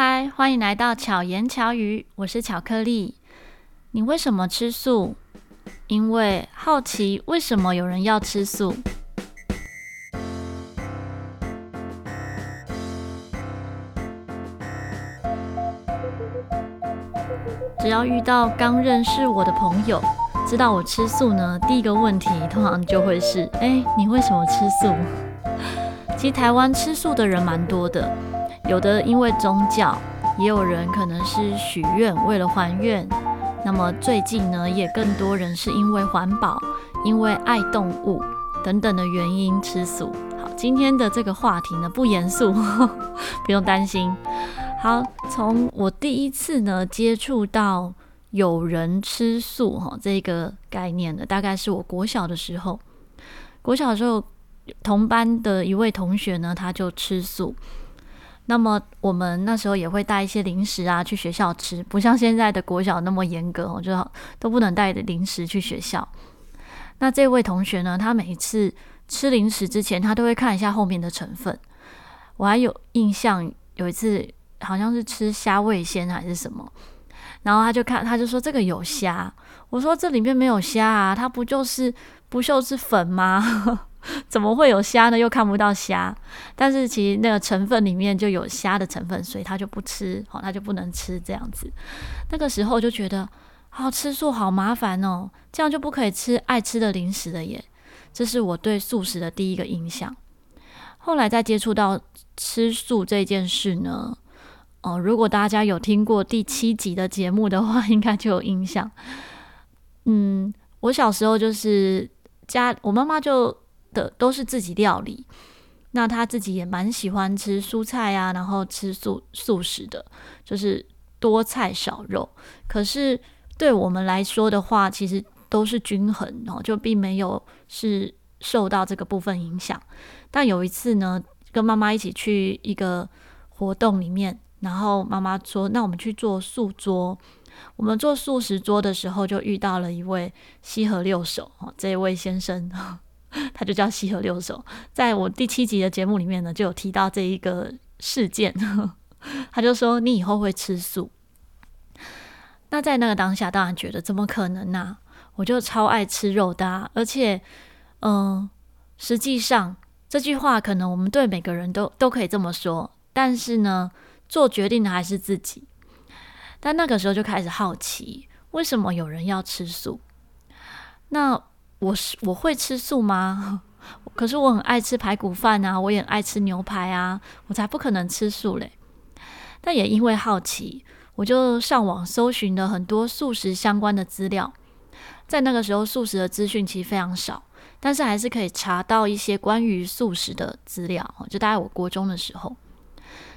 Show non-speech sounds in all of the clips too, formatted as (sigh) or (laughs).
嗨，欢迎来到巧言巧语，我是巧克力。你为什么吃素？因为好奇为什么有人要吃素。只要遇到刚认识我的朋友，知道我吃素呢，第一个问题通常就会是：哎，你为什么吃素？其实台湾吃素的人蛮多的。有的因为宗教，也有人可能是许愿，为了还愿。那么最近呢，也更多人是因为环保、因为爱动物等等的原因吃素。好，今天的这个话题呢，不严肃，(laughs) 不用担心。好，从我第一次呢接触到有人吃素哈这个概念呢，大概是我国小的时候。国小的时候，同班的一位同学呢，他就吃素。那么我们那时候也会带一些零食啊去学校吃，不像现在的国小那么严格，我觉得都不能带零食去学校。那这位同学呢，他每一次吃零食之前，他都会看一下后面的成分。我还有印象，有一次好像是吃虾味鲜还是什么，然后他就看，他就说这个有虾。我说这里面没有虾啊，它不就是不锈是粉吗？怎么会有虾呢？又看不到虾，但是其实那个成分里面就有虾的成分，所以他就不吃，好，他就不能吃这样子。那个时候就觉得，好，吃素好麻烦哦，这样就不可以吃爱吃的零食了耶。这是我对素食的第一个印象。后来再接触到吃素这件事呢，哦，如果大家有听过第七集的节目的话，(laughs) 应该就有印象。嗯，我小时候就是家，我妈妈就。的都是自己料理，那他自己也蛮喜欢吃蔬菜啊，然后吃素素食的，就是多菜少肉。可是对我们来说的话，其实都是均衡哦，就并没有是受到这个部分影响。但有一次呢，跟妈妈一起去一个活动里面，然后妈妈说：“那我们去做素桌。”我们做素食桌的时候，就遇到了一位西河六手哦，这一位先生。他就叫西河六手，在我第七集的节目里面呢，就有提到这一个事件。(laughs) 他就说：“你以后会吃素。”那在那个当下，当然觉得怎么可能呢、我就超爱吃肉的、而且，嗯、实际上这句话可能我们对每个人都都可以这么说，但是呢，做决定的还是自己。但那个时候就开始好奇，为什么有人要吃素？那。我是我会吃素吗？(laughs) 可是我很爱吃排骨饭啊，我也爱吃牛排啊，我才不可能吃素嘞。但也因为好奇，我就上网搜寻了很多素食相关的资料。在那个时候，素食的资讯其实非常少，但是还是可以查到一些关于素食的资料。就大概我国中的时候，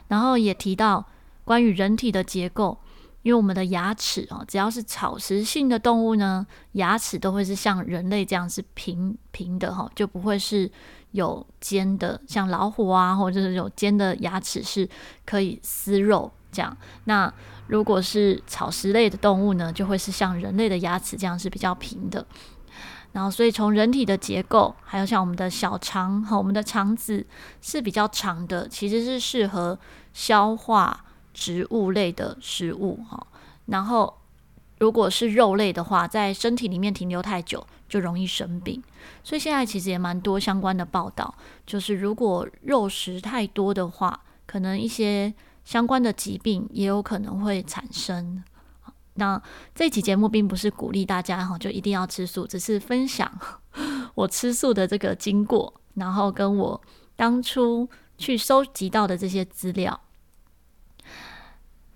然后也提到关于人体的结构。因为我们的牙齿哦，只要是草食性的动物呢，牙齿都会是像人类这样是平平的哈，就不会是有尖的，像老虎啊，或者是有尖的牙齿是可以撕肉这样。那如果是草食类的动物呢，就会是像人类的牙齿这样是比较平的。然后，所以从人体的结构，还有像我们的小肠和我们的肠子是比较长的，其实是适合消化。植物类的食物哈，然后如果是肉类的话，在身体里面停留太久就容易生病。所以现在其实也蛮多相关的报道，就是如果肉食太多的话，可能一些相关的疾病也有可能会产生。那这期节目并不是鼓励大家哈，就一定要吃素，只是分享我吃素的这个经过，然后跟我当初去收集到的这些资料。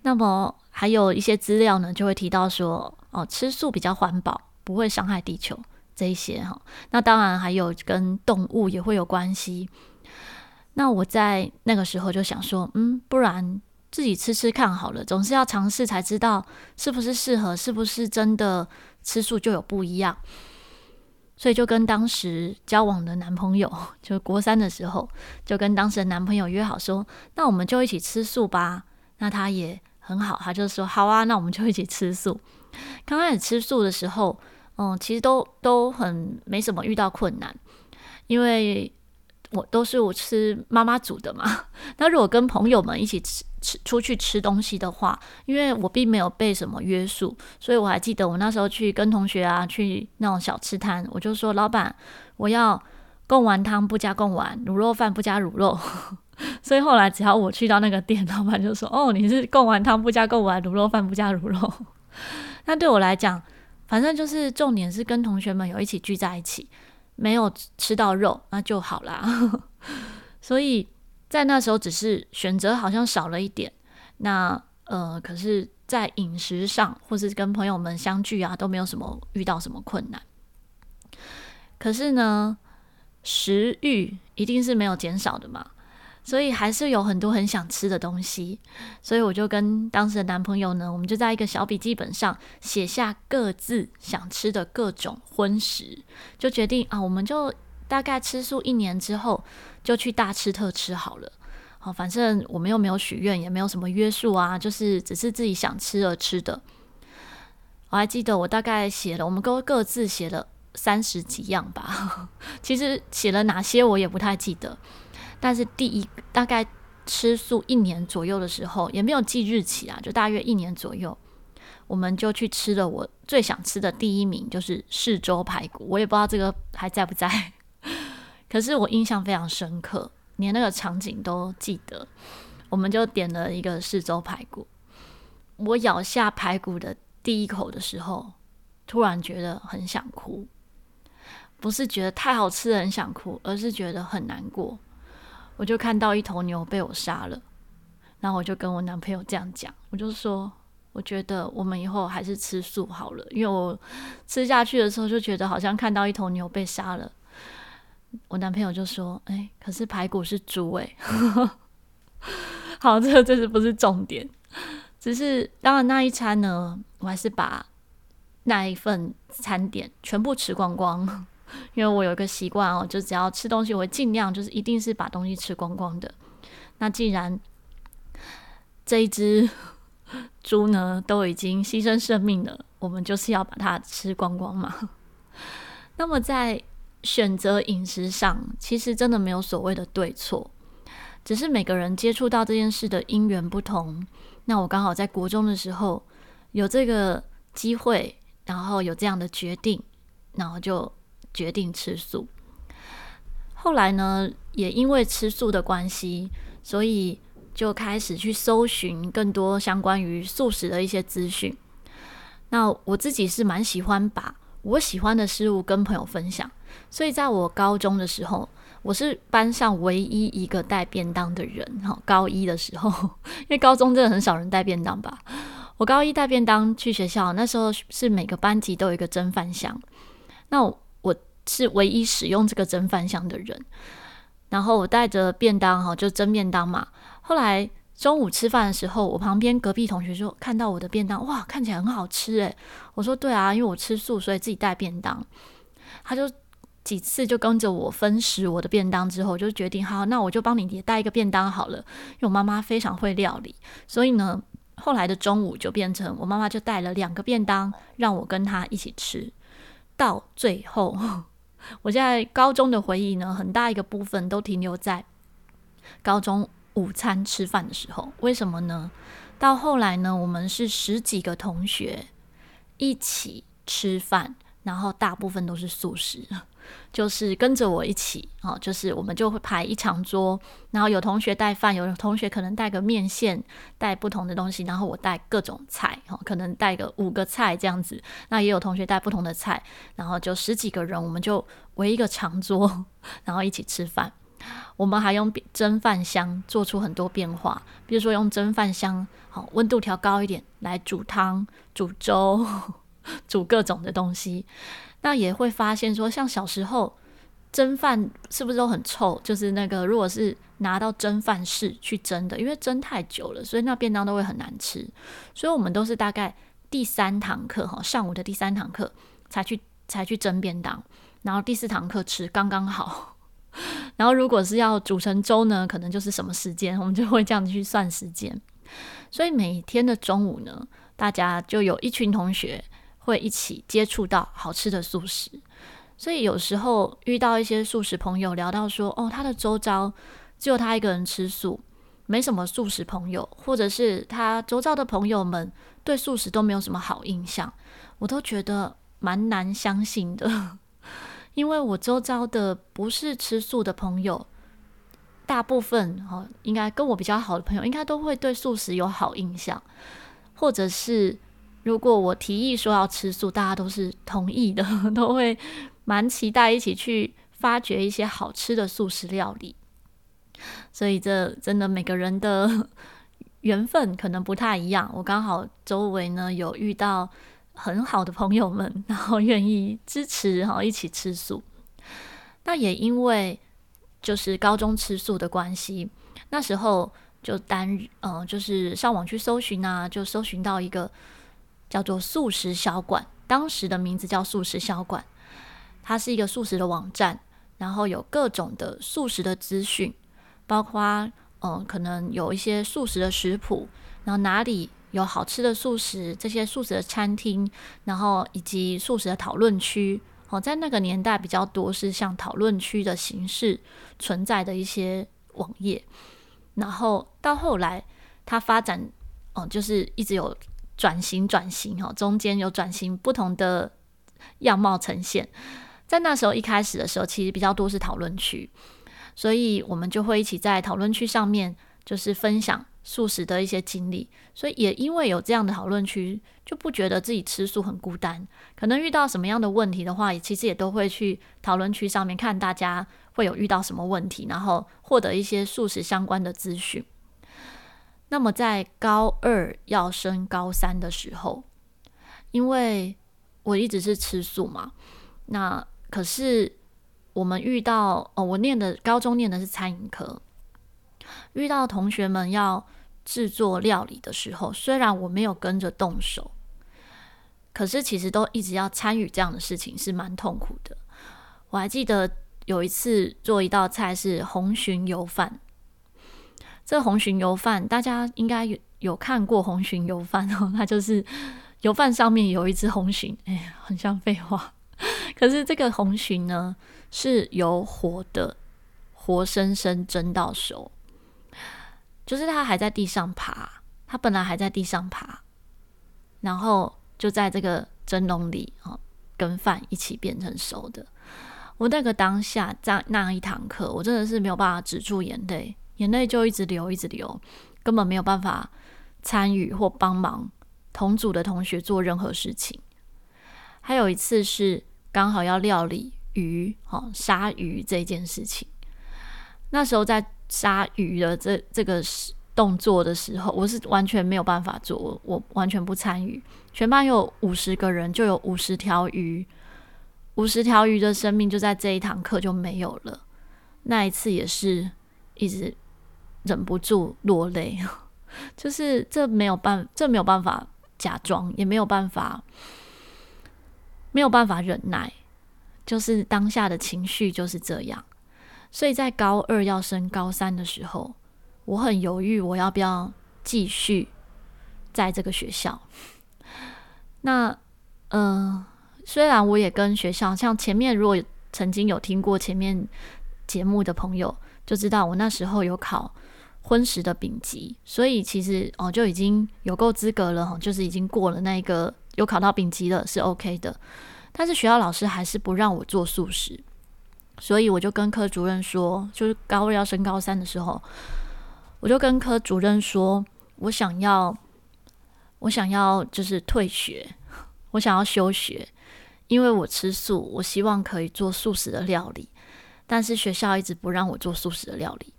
那么还有一些资料呢，就会提到说，哦，吃素比较环保，不会伤害地球这一些哈。那当然还有跟动物也会有关系。那我在那个时候就想说，嗯，不然自己吃吃看好了，总是要尝试才知道是不是适合，是不是真的吃素就有不一样。所以就跟当时交往的男朋友，就是国三的时候，就跟当时的男朋友约好说，那我们就一起吃素吧。那他也。很好，他就说好啊，那我们就一起吃素。(laughs) 刚开始吃素的时候，嗯，其实都都很没什么遇到困难，因为我都是我吃妈妈煮的嘛。(laughs) 那如果跟朋友们一起吃吃出去吃东西的话，因为我并没有被什么约束，所以我还记得我那时候去跟同学啊去那种小吃摊，我就说老板，我要贡丸汤不加贡丸，卤肉饭不加卤肉。(laughs) 所以后来只要我去到那个店，老板就说：“哦，你是贡丸汤不加贡丸，卤肉饭不加卤肉。(laughs) ”那对我来讲，反正就是重点是跟同学们有一起聚在一起，没有吃到肉那就好啦。(laughs) 所以在那时候只是选择好像少了一点，那呃，可是，在饮食上或是跟朋友们相聚啊，都没有什么遇到什么困难。可是呢，食欲一定是没有减少的嘛。所以还是有很多很想吃的东西，所以我就跟当时的男朋友呢，我们就在一个小笔记本上写下各自想吃的各种荤食，就决定啊，我们就大概吃素一年之后，就去大吃特吃好了。好，反正我们又没有许愿，也没有什么约束啊，就是只是自己想吃而吃的。我还记得我大概写了，我们都各自写了三十几样吧，(laughs) 其实写了哪些我也不太记得。但是第一大概吃素一年左右的时候，也没有记日期啊，就大约一年左右，我们就去吃了我最想吃的第一名，就是四周排骨。我也不知道这个还在不在，(laughs) 可是我印象非常深刻，连那个场景都记得。我们就点了一个四周排骨，我咬下排骨的第一口的时候，突然觉得很想哭，不是觉得太好吃很想哭，而是觉得很难过。我就看到一头牛被我杀了，然后我就跟我男朋友这样讲，我就说，我觉得我们以后还是吃素好了，因为我吃下去的时候就觉得好像看到一头牛被杀了。我男朋友就说：“哎，可是排骨是猪哎。(laughs) ”好，这个这是不是重点？只是当然那一餐呢，我还是把那一份餐点全部吃光光。因为我有一个习惯哦，就只要吃东西，我会尽量就是一定是把东西吃光光的。那既然这一只 (laughs) 猪呢都已经牺牲生命了，我们就是要把它吃光光嘛。那么在选择饮食上，其实真的没有所谓的对错，只是每个人接触到这件事的因缘不同。那我刚好在国中的时候有这个机会，然后有这样的决定，然后就。决定吃素，后来呢，也因为吃素的关系，所以就开始去搜寻更多相关于素食的一些资讯。那我自己是蛮喜欢把我喜欢的事物跟朋友分享，所以在我高中的时候，我是班上唯一一个带便当的人。哈，高一的时候，(laughs) 因为高中真的很少人带便当吧，我高一带便当去学校，那时候是每个班级都有一个蒸饭箱，那我。是唯一使用这个蒸饭箱的人，然后我带着便当哈，就蒸便当嘛。后来中午吃饭的时候，我旁边隔壁同学就看到我的便当，哇，看起来很好吃诶。我说对啊，因为我吃素，所以自己带便当。他就几次就跟着我分食我的便当之后，就决定好，那我就帮你也带一个便当好了。因为我妈妈非常会料理，所以呢，后来的中午就变成我妈妈就带了两个便当让我跟她一起吃，到最后。我现在高中的回忆呢，很大一个部分都停留在高中午餐吃饭的时候。为什么呢？到后来呢，我们是十几个同学一起吃饭，然后大部分都是素食。就是跟着我一起哦，就是我们就会排一长桌，然后有同学带饭，有同学可能带个面线，带不同的东西，然后我带各种菜，哦，可能带个五个菜这样子。那也有同学带不同的菜，然后就十几个人，我们就围一个长桌，(laughs) 然后一起吃饭。我们还用蒸饭箱做出很多变化，比如说用蒸饭箱，好，温度调高一点来煮汤、煮粥、(laughs) 煮各种的东西。那也会发现说，像小时候蒸饭是不是都很臭？就是那个，如果是拿到蒸饭室去蒸的，因为蒸太久了，所以那便当都会很难吃。所以我们都是大概第三堂课哈，上午的第三堂课才去才去蒸便当，然后第四堂课吃刚刚好。(laughs) 然后如果是要煮成粥呢，可能就是什么时间，我们就会这样去算时间。所以每天的中午呢，大家就有一群同学。会一起接触到好吃的素食，所以有时候遇到一些素食朋友，聊到说，哦，他的周遭只有他一个人吃素，没什么素食朋友，或者是他周遭的朋友们对素食都没有什么好印象，我都觉得蛮难相信的，(laughs) 因为我周遭的不是吃素的朋友，大部分哦，应该跟我比较好的朋友，应该都会对素食有好印象，或者是如果我提议说要吃素，大家都是同意的，(laughs) 都会。蛮期待一起去发掘一些好吃的素食料理，所以这真的每个人的缘分可能不太一样。我刚好周围呢有遇到很好的朋友们，然后愿意支持，然后一起吃素。那也因为就是高中吃素的关系，那时候就单、呃，就是上网去搜寻啊，就搜寻到一个叫做素食小馆，当时的名字叫素食小馆。它是一个素食的网站，然后有各种的素食的资讯，包括嗯，可能有一些素食的食谱，然后哪里有好吃的素食，这些素食的餐厅，然后以及素食的讨论区。哦，在那个年代比较多是像讨论区的形式存在的一些网页，然后到后来它发展，哦，就是一直有转型转型哦，中间有转型不同的样貌呈现。在那时候一开始的时候，其实比较多是讨论区，所以我们就会一起在讨论区上面，就是分享素食的一些经历。所以也因为有这样的讨论区，就不觉得自己吃素很孤单。可能遇到什么样的问题的话，也其实也都会去讨论区上面看大家会有遇到什么问题，然后获得一些素食相关的资讯。那么在高二要升高三的时候，因为我一直是吃素嘛，那可是我们遇到哦，我念的高中念的是餐饮科，遇到同学们要制作料理的时候，虽然我没有跟着动手，可是其实都一直要参与这样的事情，是蛮痛苦的。我还记得有一次做一道菜是红鲟油饭，这红蟳油饭大家应该有有看过红蟳油饭哦，它就是油饭上面有一只红蟳，哎呀，很像废话。(laughs) 可是这个红蟳呢，是由活的，活生生蒸到熟，就是它还在地上爬，它本来还在地上爬，然后就在这个蒸笼里啊，跟饭一起变成熟的。我那个当下在那一堂课，我真的是没有办法止住眼泪，眼泪就一直流，一直流，根本没有办法参与或帮忙同组的同学做任何事情。还有一次是。刚好要料理鱼，哦，杀鱼这件事情。那时候在杀鱼的这这个动作的时候，我是完全没有办法做，我完全不参与。全班有五十个人，就有五十条鱼，五十条鱼的生命就在这一堂课就没有了。那一次也是一直忍不住落泪，(laughs) 就是这没有办，这没有办法假装，也没有办法。没有办法忍耐，就是当下的情绪就是这样。所以在高二要升高三的时候，我很犹豫，我要不要继续在这个学校。那，嗯、虽然我也跟学校，像前面如果曾经有听过前面节目的朋友，就知道我那时候有考荤食的丙级，所以其实哦就已经有够资格了，就是已经过了那一个。有考到丙级了是 OK 的，但是学校老师还是不让我做素食，所以我就跟科主任说，就是高二要升高三的时候，我就跟科主任说，我想要，我想要就是退学，(laughs) 我想要休学，因为我吃素，我希望可以做素食的料理，但是学校一直不让我做素食的料理。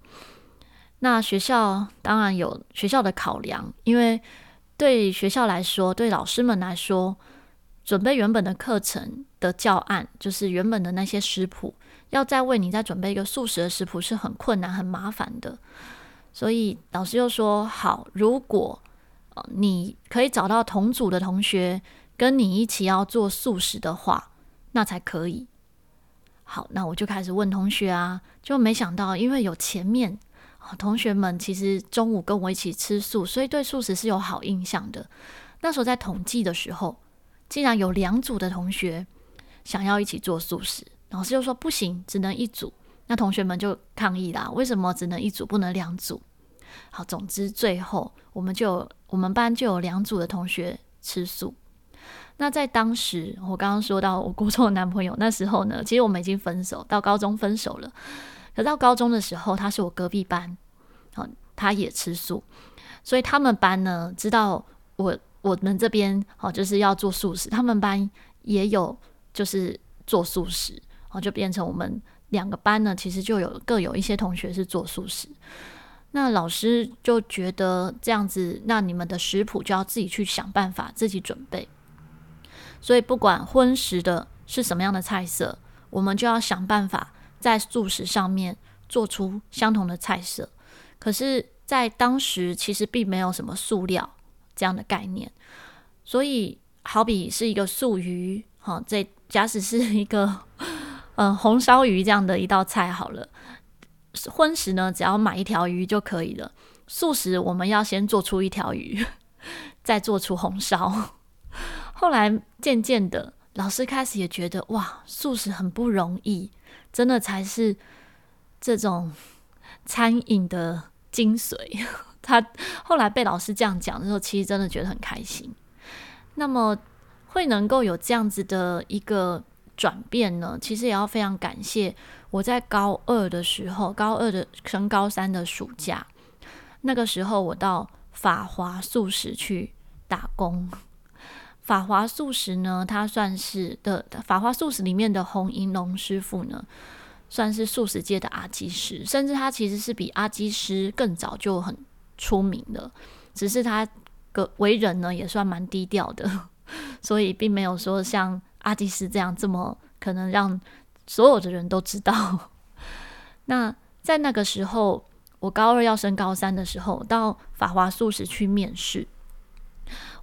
那学校当然有学校的考量，因为。对学校来说，对老师们来说，准备原本的课程的教案，就是原本的那些食谱，要再为你再准备一个素食的食谱是很困难、很麻烦的。所以老师又说：“好，如果你可以找到同组的同学跟你一起要做素食的话，那才可以。”好，那我就开始问同学啊，就没想到，因为有前面。同学们其实中午跟我一起吃素，所以对素食是有好印象的。那时候在统计的时候，竟然有两组的同学想要一起做素食，老师就说不行，只能一组。那同学们就抗议啦，为什么只能一组，不能两组？好，总之最后我们就我们班就有两组的同学吃素。那在当时，我刚刚说到我国中的男朋友，那时候呢，其实我们已经分手，到高中分手了。可到高中的时候，他是我隔壁班，好，他也吃素，所以他们班呢知道我我们这边哦就是要做素食，他们班也有就是做素食，哦，就变成我们两个班呢，其实就有各有一些同学是做素食。那老师就觉得这样子，那你们的食谱就要自己去想办法，自己准备。所以不管荤食的是什么样的菜色，我们就要想办法在素食上面做出相同的菜色。可是，在当时其实并没有什么塑料这样的概念，所以好比是一个素鱼，哈，这假使是一个嗯红烧鱼这样的一道菜好了。荤食呢，只要买一条鱼就可以了。素食我们要先做出一条鱼，(laughs) 再做出红烧。(laughs) 后来渐渐的，老师开始也觉得哇，素食很不容易，真的才是这种餐饮的精髓。(laughs) 他后来被老师这样讲的时候，其实真的觉得很开心。那么会能够有这样子的一个转变呢？其实也要非常感谢我在高二的时候，高二的升高三的暑假，那个时候我到法华素食去打工。法华素食呢，它算是的法华素食里面的洪银龙师傅呢，算是素食界的阿基师，甚至他其实是比阿基师更早就很出名的，只是他个为人呢也算蛮低调的，(laughs) 所以并没有说像阿基师这样这么可能让所有的人都知道。(laughs) 那在那个时候，我高二要升高三的时候，到法华素食去面试。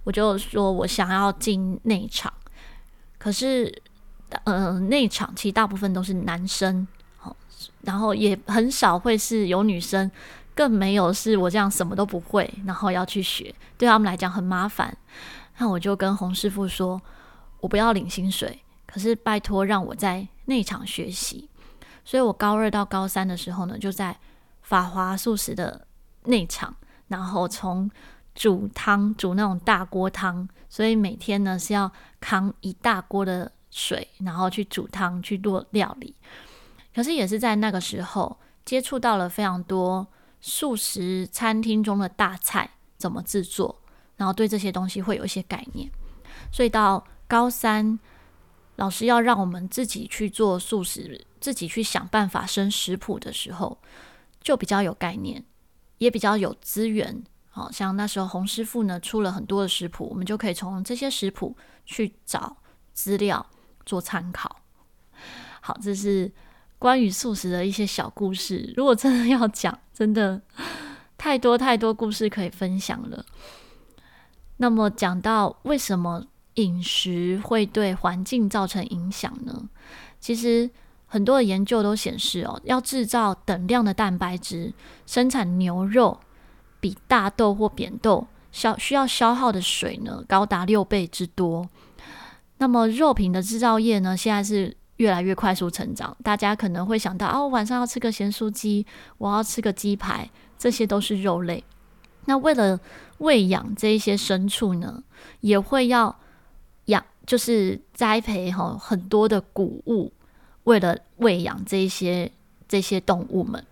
我就说我想要进内场，可是，呃，内场其实大部分都是男生，好，然后也很少会是有女生，更没有是我这样什么都不会，然后要去学，对他们来讲很麻烦。那我就跟洪师傅说，我不要领薪水，可是拜托让我在内场学习。所以我高二到高三的时候呢，就在法华素食的内场，然后从。煮汤，煮那种大锅汤，所以每天呢是要扛一大锅的水，然后去煮汤，去做料理。可是也是在那个时候接触到了非常多素食餐厅中的大菜怎么制作，然后对这些东西会有一些概念。所以到高三，老师要让我们自己去做素食，自己去想办法生食谱的时候，就比较有概念，也比较有资源。好像那时候洪师傅呢出了很多的食谱，我们就可以从这些食谱去找资料做参考。好，这是关于素食的一些小故事。如果真的要讲，真的太多太多故事可以分享了。那么讲到为什么饮食会对环境造成影响呢？其实很多的研究都显示哦，要制造等量的蛋白质，生产牛肉。比大豆或扁豆消需要消耗的水呢，高达六倍之多。那么肉品的制造业呢，现在是越来越快速成长。大家可能会想到，哦，晚上要吃个咸酥鸡，我要吃个鸡排，这些都是肉类。那为了喂养这一些牲畜呢，也会要养，就是栽培哈很多的谷物，为了喂养这一些这些动物们。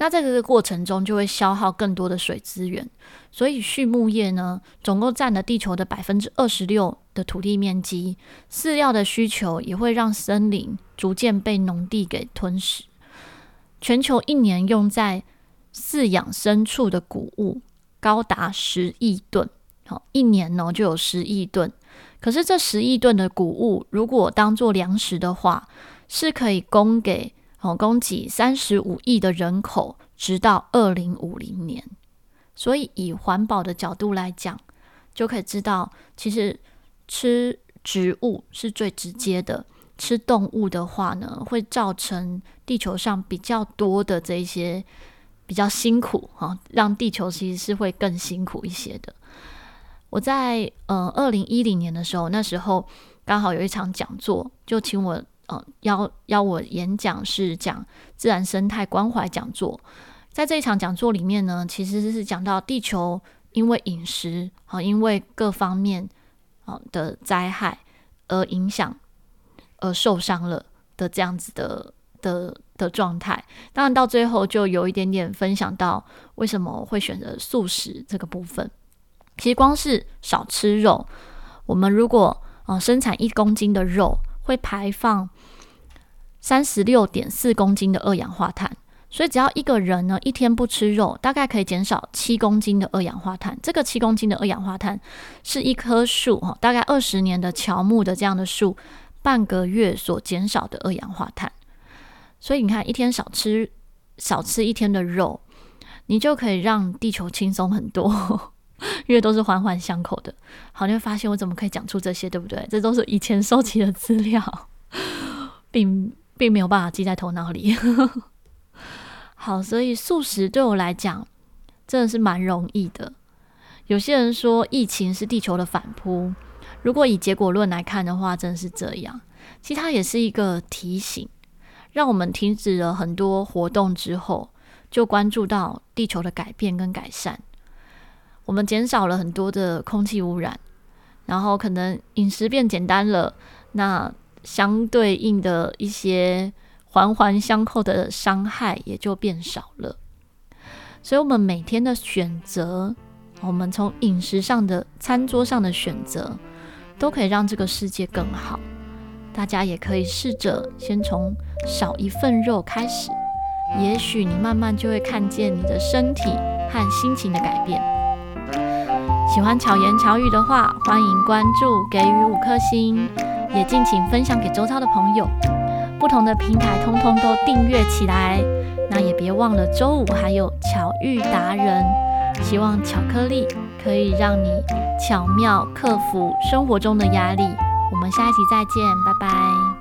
那在这个过程中，就会消耗更多的水资源，所以畜牧业呢，总共占了地球的百分之二十六的土地面积。饲料的需求也会让森林逐渐被农地给吞噬。全球一年用在饲养牲畜的谷物高达十亿吨，好，一年呢就有十亿吨。可是这十亿吨的谷物，如果当做粮食的话，是可以供给。哦，供给三十五亿的人口，直到二零五零年。所以，以环保的角度来讲，就可以知道，其实吃植物是最直接的。吃动物的话呢，会造成地球上比较多的这些比较辛苦哈，让地球其实是会更辛苦一些的。我在呃二零一零年的时候，那时候刚好有一场讲座，就请我呃邀邀我演讲，是讲自然生态关怀讲座。在这一场讲座里面呢，其实是讲到地球因为饮食啊，因为各方面啊的灾害而影响而受伤了的这样子的的的状态。当然到最后就有一点点分享到为什么会选择素食这个部分。其实光是少吃肉，我们如果啊生产一公斤的肉，会排放三十六点四公斤的二氧化碳。所以只要一个人呢一天不吃肉，大概可以减少七公斤的二氧化碳。这个七公斤的二氧化碳是一棵树哈，大概二十年的乔木的这样的树半个月所减少的二氧化碳。所以你看，一天少吃少吃一天的肉，你就可以让地球轻松很多，因为都是环环相扣的。好，你会发现我怎么可以讲出这些，对不对？这都是以前收集的资料，并并没有办法记在头脑里。(laughs) 好，所以素食对我来讲真的是蛮容易的。有些人说疫情是地球的反扑，如果以结果论来看的话，真的是这样。其实它也是一个提醒，让我们停止了很多活动之后，就关注到地球的改变跟改善。我们减少了很多的空气污染，然后可能饮食变简单了，那相对应的一些。环环相扣的伤害也就变少了，所以，我们每天的选择，我们从饮食上的餐桌上的选择，都可以让这个世界更好。大家也可以试着先从少一份肉开始，也许你慢慢就会看见你的身体和心情的改变。喜欢巧言巧语的话，欢迎关注，给予五颗星，也敬请分享给周遭的朋友。不同的平台通通都订阅起来，那也别忘了周五还有巧遇达人，希望巧克力可以让你巧妙克服生活中的压力。我们下一集再见，拜拜。